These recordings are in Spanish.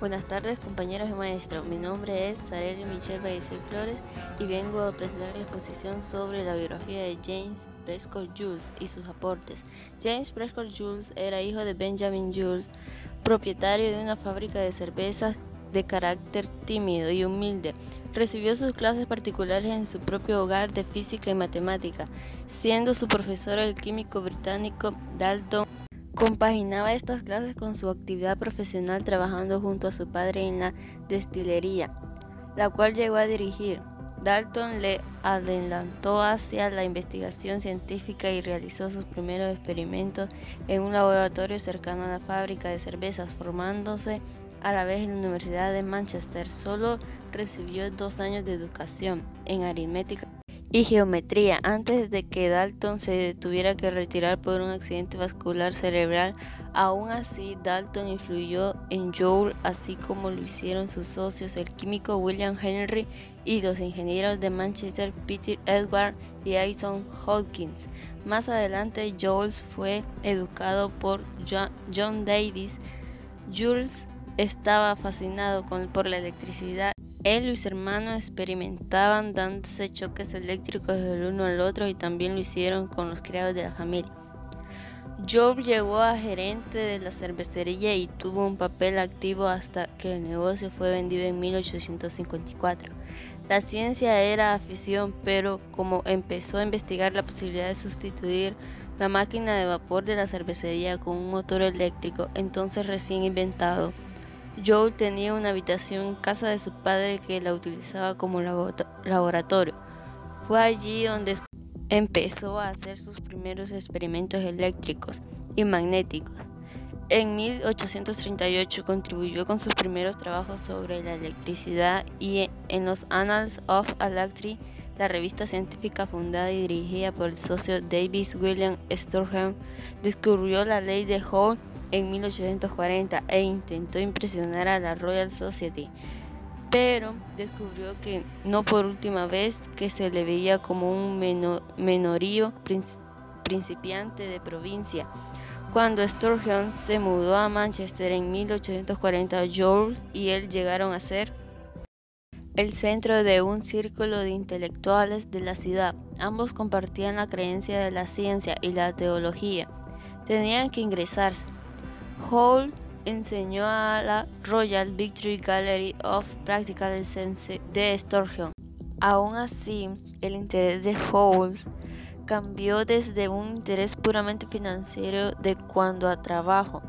Buenas tardes compañeros y maestros, mi nombre es Sareli Michelle Bayecí Flores y vengo a presentar la exposición sobre la biografía de James Prescott Jules y sus aportes. James Prescott Jules era hijo de Benjamin Jules, propietario de una fábrica de cervezas de carácter tímido y humilde. Recibió sus clases particulares en su propio hogar de física y matemática, siendo su profesor el químico británico Dalton. Compaginaba estas clases con su actividad profesional trabajando junto a su padre en la destilería, la cual llegó a dirigir. Dalton le adelantó hacia la investigación científica y realizó sus primeros experimentos en un laboratorio cercano a la fábrica de cervezas, formándose a la vez en la Universidad de Manchester. Solo recibió dos años de educación en aritmética y geometría antes de que Dalton se tuviera que retirar por un accidente vascular cerebral. Aún así, Dalton influyó en Joule, así como lo hicieron sus socios, el químico William Henry y los ingenieros de Manchester Peter Edward y Aison Hawkins. Más adelante, Jules fue educado por John Davis. Jules estaba fascinado por la electricidad. Él y su hermano experimentaban dándose choques eléctricos del uno al otro y también lo hicieron con los criados de la familia. Job llegó a gerente de la cervecería y tuvo un papel activo hasta que el negocio fue vendido en 1854. La ciencia era afición, pero como empezó a investigar la posibilidad de sustituir la máquina de vapor de la cervecería con un motor eléctrico, entonces recién inventado, Joel tenía una habitación en casa de su padre que la utilizaba como laboratorio. Fue allí donde empezó a hacer sus primeros experimentos eléctricos y magnéticos. En 1838 contribuyó con sus primeros trabajos sobre la electricidad y en los Annals of Electricity, la revista científica fundada y dirigida por el socio Davis William Sturgeon, descubrió la ley de Hall en 1840 e intentó impresionar a la Royal Society, pero descubrió que no por última vez que se le veía como un menorío principiante de provincia. Cuando Sturgeon se mudó a Manchester en 1840, George y él llegaron a ser el centro de un círculo de intelectuales de la ciudad. Ambos compartían la creencia de la ciencia y la teología. Tenían que ingresarse, Hall enseñó a la Royal Victory Gallery of Practical Science de Sturgeon. Aún así, el interés de Hall cambió desde un interés puramente financiero de cuando a trabajo.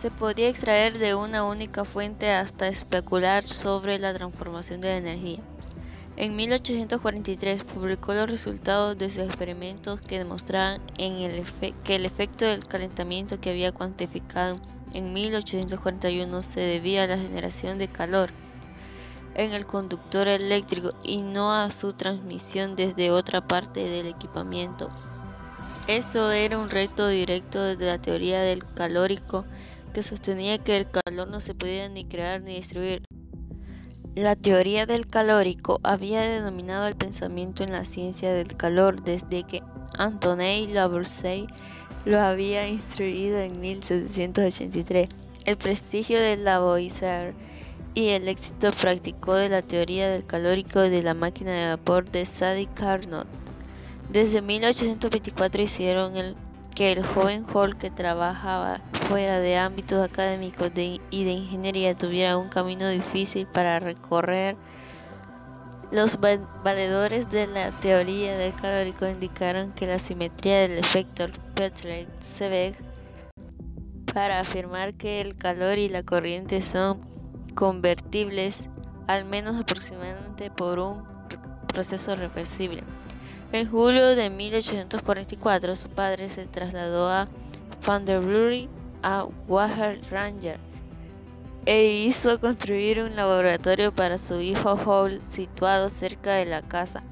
Se podía extraer de una única fuente hasta especular sobre la transformación de la energía. En 1843 publicó los resultados de sus experimentos que demostraban que el efecto del calentamiento que había cuantificado en 1841 se debía a la generación de calor en el conductor eléctrico y no a su transmisión desde otra parte del equipamiento. Esto era un reto directo desde la teoría del calórico que sostenía que el calor no se podía ni crear ni destruir. La teoría del calórico había denominado el pensamiento en la ciencia del calor desde que Antoine Lavoisier lo había instruido en 1783. El prestigio de Lavoisier y el éxito práctico de la teoría del calórico de la máquina de vapor de Sadi Carnot. Desde 1824 hicieron el, que el joven Hall que trabajaba fuera de ámbitos académicos y de ingeniería tuviera un camino difícil para recorrer. Los valedores de la teoría del calórico indicaron que la simetría del efecto Petrel-Sebeck para afirmar que el calor y la corriente son convertibles al menos aproximadamente por un proceso reversible. En julio de 1844 su padre se trasladó a Vanderbury a Water Ranger e hizo construir un laboratorio para su hijo Hall situado cerca de la casa.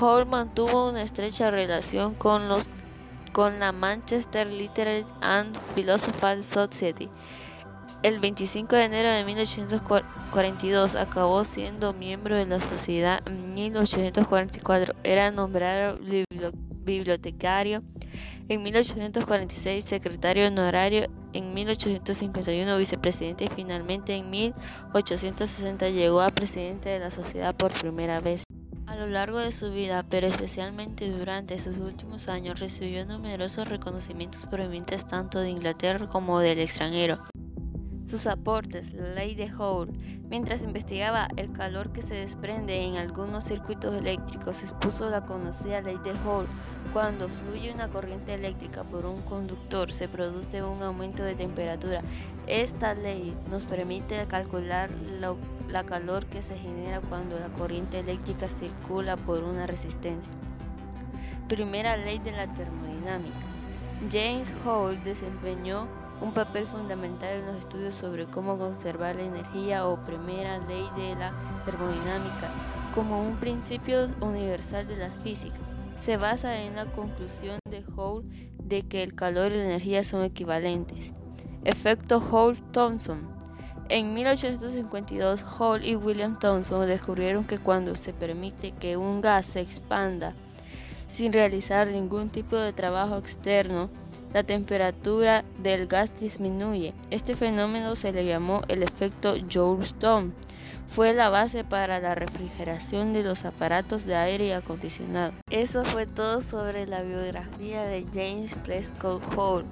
Hall mantuvo una estrecha relación con, los, con la Manchester Literary and Philosophical Society. El 25 de enero de 1842 acabó siendo miembro de la sociedad. En 1844 era nombrado bibliotecario En 1846 secretario honorario, en 1851 vicepresidente y finalmente en 1860 llegó a presidente de la sociedad por primera vez. A lo largo de su vida, pero especialmente durante sus últimos años, recibió numerosos reconocimientos provenientes tanto de Inglaterra como del extranjero. Sus aportes, la ley de Hall, mientras investigaba el calor que se desprende en algunos circuitos eléctricos, expuso la conocida ley de Hall. Cuando fluye una corriente eléctrica por un conductor, se produce un aumento de temperatura. Esta ley nos permite calcular la calor que se genera cuando la corriente eléctrica circula por una resistencia. Primera ley de la termodinámica. James Hall desempeñó un papel fundamental en los estudios sobre cómo conservar la energía o primera ley de la termodinámica como un principio universal de la física. Se basa en la conclusión de Hall de que el calor y la energía son equivalentes. Efecto Hall-Thomson. En 1852, Hall y William Thomson descubrieron que cuando se permite que un gas se expanda sin realizar ningún tipo de trabajo externo, la temperatura del gas disminuye. Este fenómeno se le llamó el efecto Joule-Stone. Fue la base para la refrigeración de los aparatos de aire acondicionado. Eso fue todo sobre la biografía de James Prescott Hall.